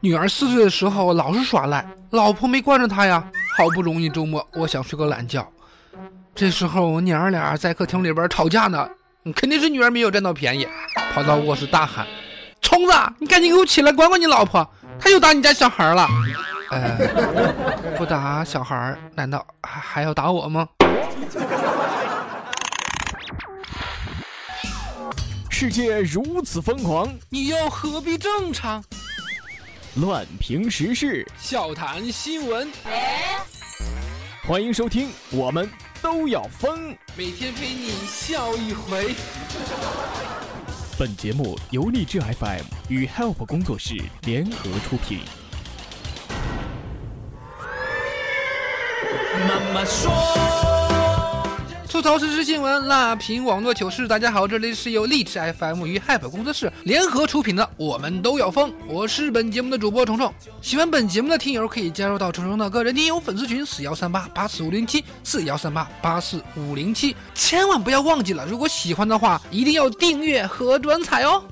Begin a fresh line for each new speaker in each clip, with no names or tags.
女儿四岁的时候老是耍赖，老婆没惯着她呀。好不容易周末，我想睡个懒觉，这时候娘儿俩在客厅里边吵架呢，肯定是女儿没有占到便宜，跑到卧室大喊：“虫子，你赶紧给我起来管管你老婆，她又打你家小孩了。”呃，不打小孩，难道还还要打我吗？
世界如此疯狂，
你又何必正常？
乱评时事，
笑谈新闻，
欢迎收听，我们都要疯，
每天陪你笑一回。
本节目由荔枝 FM 与 Help 工作室联合出品。
妈妈说。吐槽时事新闻，辣评网络糗事。大家好，这里是由荔枝 FM 与 h y p 工作室联合出品的《我们都要疯》，我是本节目的主播虫虫。喜欢本节目的听友可以加入到虫虫的个人听友粉丝群四幺三八八四五零七四幺三八八四五零七，千万不要忘记了，如果喜欢的话，一定要订阅和转采哦。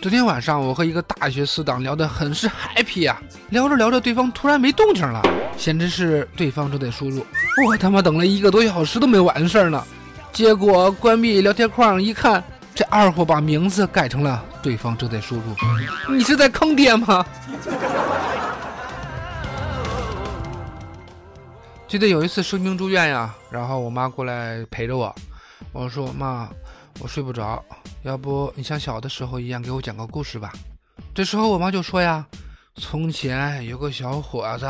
昨天晚上，我和一个大学死党聊得很是 happy 啊，聊着聊着，对方突然没动静了，显示是对方正在输入。我他妈等了一个多小时都没完事儿呢，结果关闭聊天框一看，这二货把名字改成了对方正在输入。你是在坑爹吗？记得有一次生病住院呀，然后我妈过来陪着我，我说妈，我睡不着，要不你像小的时候一样给我讲个故事吧。这时候我妈就说呀，从前有个小伙子，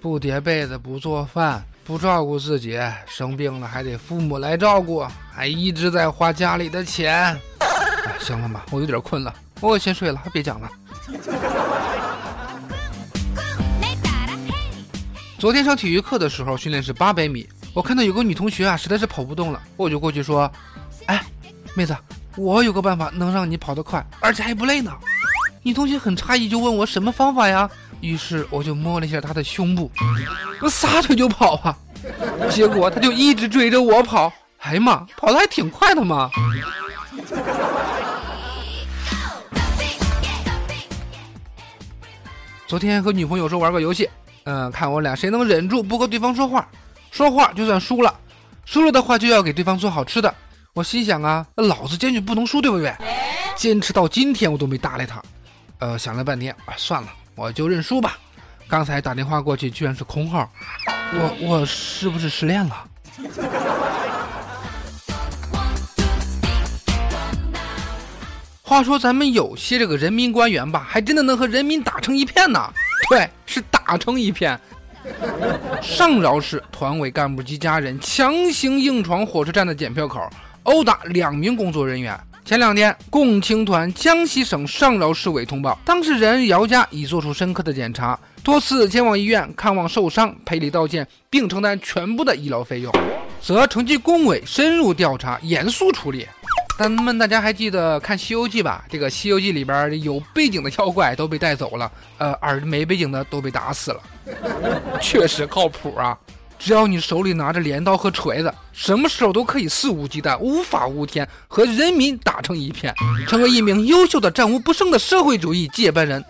不叠被子，不做饭。不照顾自己，生病了还得父母来照顾，还一直在花家里的钱。行了吧，我有点困了，我先睡了，别讲了。昨天上体育课的时候，训练是八百米，我看到有个女同学啊，实在是跑不动了，我就过去说：“哎，妹子，我有个办法能让你跑得快，而且还不累呢。”女同学很诧异，就问我什么方法呀？于是我就摸了一下他的胸部，我撒腿就跑啊，结果他就一直追着我跑，哎呀妈，跑的还挺快的嘛。昨天和女朋友说玩个游戏，嗯，看我俩谁能忍住不和对方说话，说话就算输了，输了的话就要给对方做好吃的。我心想啊，老子坚决不能输，对不对？坚持到今天我都没搭理他，呃，想了半天啊，算了。我就认输吧。刚才打电话过去居然是空号，我我是不是失恋了？话说咱们有些这个人民官员吧，还真的能和人民打成一片呢。对，是打成一片。上饶市团委干部及家人强行硬闯火车站的检票口，殴打两名工作人员。前两天，共青团江西省上饶市委通报，当事人姚家已做出深刻的检查，多次前往医院看望受伤，赔礼道歉，并承担全部的医疗费用，则成绩工委深入调查，严肃处理。咱们大家还记得看《西游记》吧？这个《西游记》里边有背景的妖怪都被带走了，呃，而没背景的都被打死了，确实靠谱啊。只要你手里拿着镰刀和锤子，什么时候都可以肆无忌惮、无法无天，和人民打成一片，成为一名优秀的、战无不胜的社会主义接班人。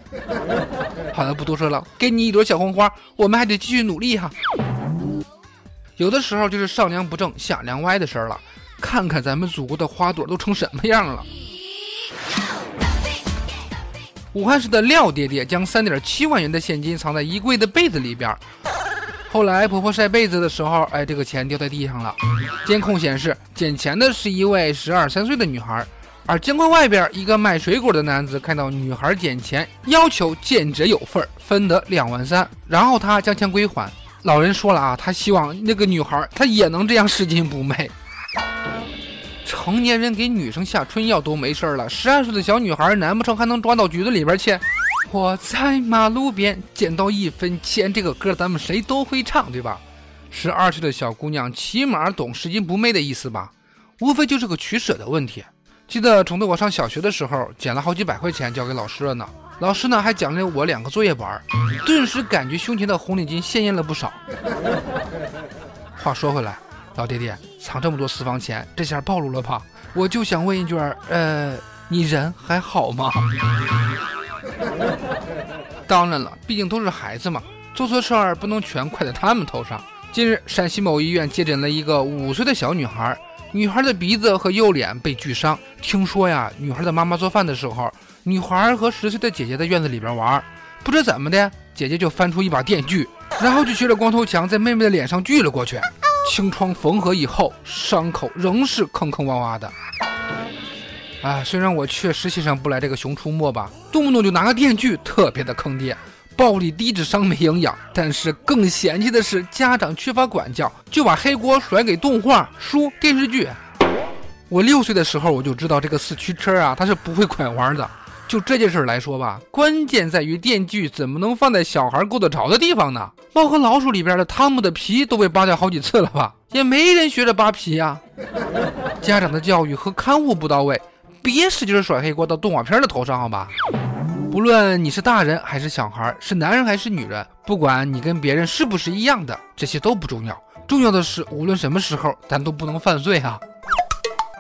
好了，不多说了，给你一朵小红花，我们还得继续努力哈。有的时候就是上梁不正下梁歪的事儿了，看看咱们祖国的花朵都成什么样了。武汉市的廖爹爹将三点七万元的现金藏在衣柜的被子里边。后来婆婆晒被子的时候，哎，这个钱掉在地上了。监控显示，捡钱的是一位十二三岁的女孩，而监控外边一个卖水果的男子看到女孩捡钱，要求见者有份儿，分得两万三，然后他将钱归还。老人说了啊，他希望那个女孩她也能这样拾金不昧。成年人给女生下春药都没事了，十二岁的小女孩难不成还能抓到局子里边去？我在马路边捡到一分钱，这个歌咱们谁都会唱，对吧？十二岁的小姑娘起码懂拾金不昧的意思吧？无非就是个取舍的问题。记得宠的我上小学的时候，捡了好几百块钱交给老师了呢。老师呢还奖励我两个作业本，顿时感觉胸前的红领巾鲜艳了不少。话说回来，老爹爹藏这么多私房钱，这下暴露了吧？我就想问一句，呃，你人还好吗？当然了，毕竟都是孩子嘛，做错事儿不能全怪在他们头上。近日，陕西某医院接诊了一个五岁的小女孩，女孩的鼻子和右脸被锯伤。听说呀，女孩的妈妈做饭的时候，女孩和十岁的姐姐在院子里边玩，不知怎么的，姐姐就翻出一把电锯，然后就学着光头强在妹妹的脸上锯了过去。清创缝合以后，伤口仍是坑坑洼洼的。啊，虽然我确实欣赏不来这个熊出没吧，动不动就拿个电锯，特别的坑爹，暴力低智商没营养。但是更嫌弃的是家长缺乏管教，就把黑锅甩给动画、书、电视剧。我六岁的时候我就知道这个四驱车啊，它是不会拐弯的。就这件事来说吧，关键在于电锯怎么能放在小孩够得着的地方呢？猫和老鼠里边的汤姆的皮都被扒掉好几次了吧，也没人学着扒皮呀。家长的教育和看护不到位。别使劲甩黑锅到动画片的头上，好吧？不论你是大人还是小孩，是男人还是女人，不管你跟别人是不是一样的，这些都不重要。重要的是，无论什么时候，咱都不能犯罪啊。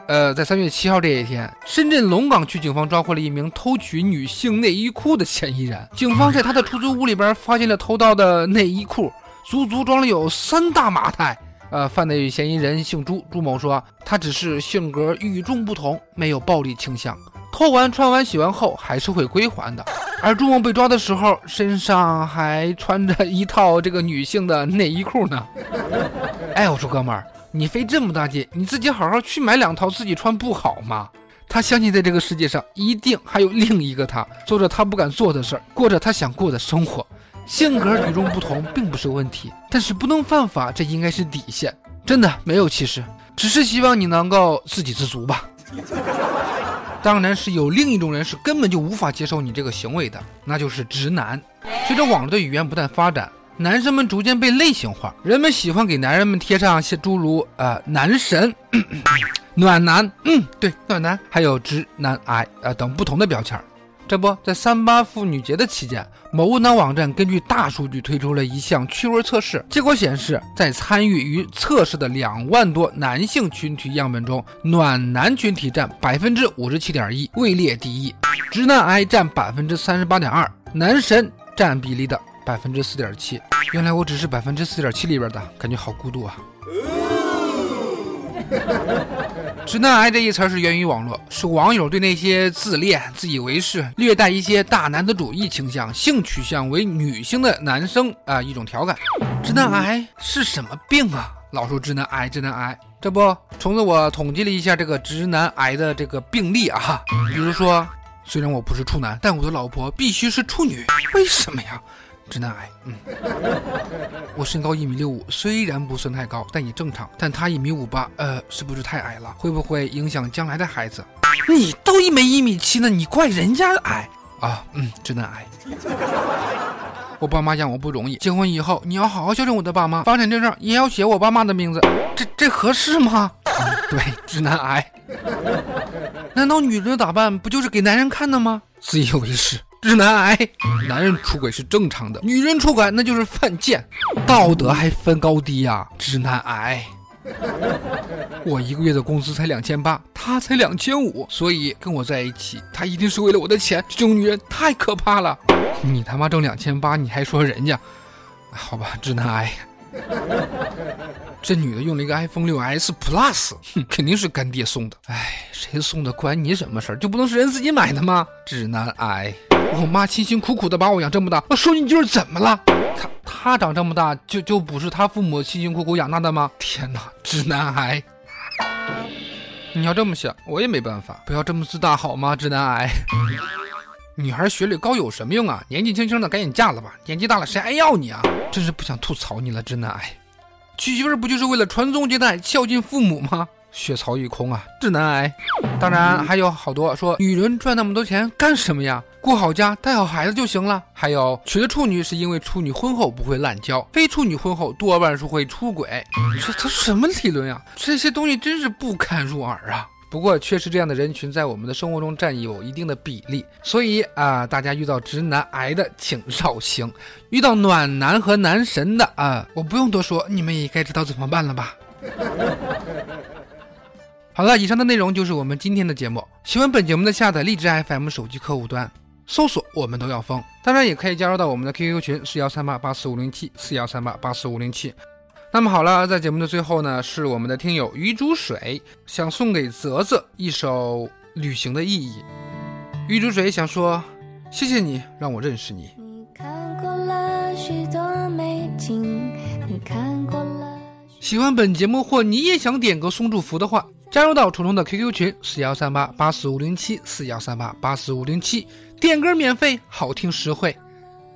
呃，在三月七号这一天，深圳龙岗区警方抓获了一名偷取女性内衣裤的嫌疑人。警方在他的出租屋里边发现了偷盗的内衣裤，足足装了有三大麻袋。呃，犯罪嫌疑人姓朱，朱某说他只是性格与众不同，没有暴力倾向，偷完、穿完、洗完后还是会归还的。而朱某被抓的时候，身上还穿着一套这个女性的内衣裤呢。哎，我说哥们儿，你费这么大劲，你自己好好去买两套自己穿不好吗？他相信在这个世界上一定还有另一个他，做着他不敢做的事儿，过着他想过的生活。性格与众不同并不是问题，但是不能犯法，这应该是底线。真的没有歧视，只是希望你能够自给自足吧。当然是有另一种人是根本就无法接受你这个行为的，那就是直男。随着网络的语言不断发展，男生们逐渐被类型化，人们喜欢给男人们贴上些诸如呃男神、暖男，嗯，对，暖男，还有直男癌啊等不同的标签。这不在三八妇女节的期间，某无脑网站根据大数据推出了一项趣味测试。结果显示，在参与于测试的两万多男性群体样本中，暖男群体占百分之五十七点一，位列第一；直男癌占百分之三十八点二，男神占比例的百分之四点七。原来我只是百分之四点七里边的，感觉好孤独啊。直男癌这一词是源于网络，是网友对那些自恋、自以为是、略带一些大男子主义倾向、性取向为女性的男生啊一种调侃。直男癌是什么病啊？老说直男癌，直男癌。这不，虫子我统计了一下这个直男癌的这个病例啊，比如说，虽然我不是处男，但我的老婆必须是处女，为什么呀？直男癌，嗯，我身高一米六五，虽然不算太高，但也正常。但他一米五八，呃，是不是太矮了？会不会影响将来的孩子？你都一没一米七呢，你怪人家矮啊？嗯，直男癌。我爸妈养我不容易，结婚以后你要好好孝顺我的爸妈，房产证上也要写我爸妈的名字，这这合适吗？对，直男癌。难道女人的打扮不就是给男人看的吗？自以为是。直男癌，男人出轨是正常的，女人出轨那就是犯贱，道德还分高低呀！直男癌，我一个月的工资才两千八，他才两千五，所以跟我在一起，他一定是为了我的钱。这种女人太可怕了！你他妈挣两千八，你还说人家？好吧，直男癌。这女的用了一个 iPhone 六 S Plus，哼，肯定是干爹送的。哎，谁送的关你什么事儿？就不能是人自己买的吗？直男癌。我妈辛辛苦苦的把我养这么大，我说你就是怎么了？她她长这么大就就不是她父母辛辛苦苦养大的吗？天哪，直男癌！你要这么想，我也没办法。不要这么自大好吗？直男癌！女孩学历高有什么用啊？年纪轻轻的赶紧嫁了吧，年纪大了谁还要你啊？真是不想吐槽你了，直男癌！娶媳妇不就是为了传宗接代、孝敬父母吗？血槽一空啊，直男癌！当然还有好多说女人赚那么多钱干什么呀？顾好家，带好孩子就行了。还有娶了处女是因为处女婚后不会滥交，非处女婚后多半是会出轨。这这什么理论呀？这些东西真是不堪入耳啊！不过确实这样的人群在我们的生活中占有一定的比例，所以啊，大家遇到直男癌的请绕行，遇到暖男和男神的啊，我不用多说，你们也该知道怎么办了吧？好了，以上的内容就是我们今天的节目。喜欢本节目的，下载荔枝 FM 手机客户端，搜索“我们都要疯”。当然，也可以加入到我们的 QQ 群四幺三八八四五零七四幺三八八四五零七。那么好了，在节目的最后呢，是我们的听友鱼煮水想送给泽泽一首《旅行的意义》。鱼煮水想说，谢谢你让我认识你。
你看过了许多美景，你看过了。
喜欢本节目或你也想点歌送祝福的话，加入到虫虫的 QQ 群四幺三八八四五零七四幺三八八四五零七，点歌免费，好听实惠。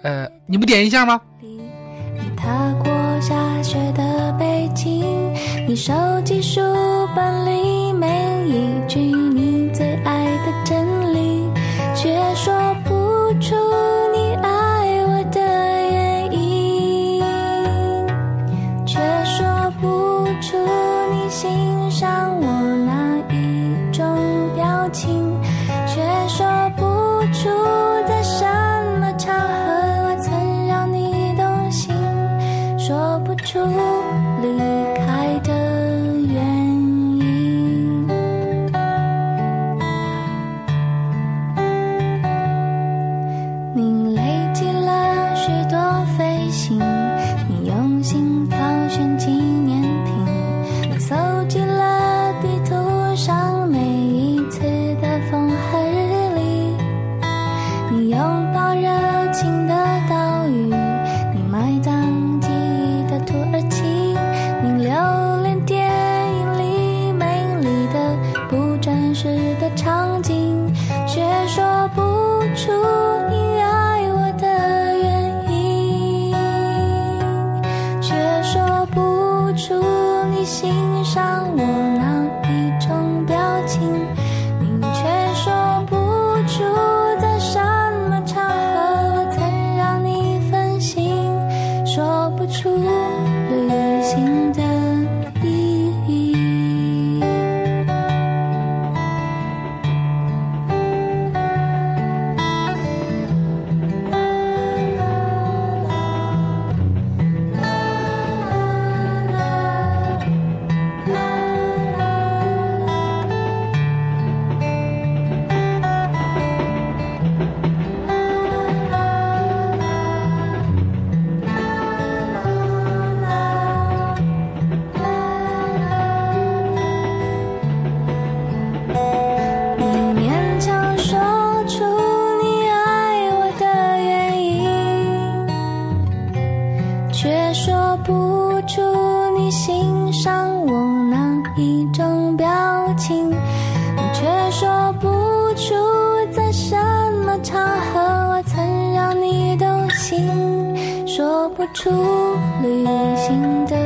呃，你不点一下吗？
你踏过你收集书本里每一句你最爱的真理，却说不出你爱我的原因，却说不出你欣赏我动心，说不出旅行的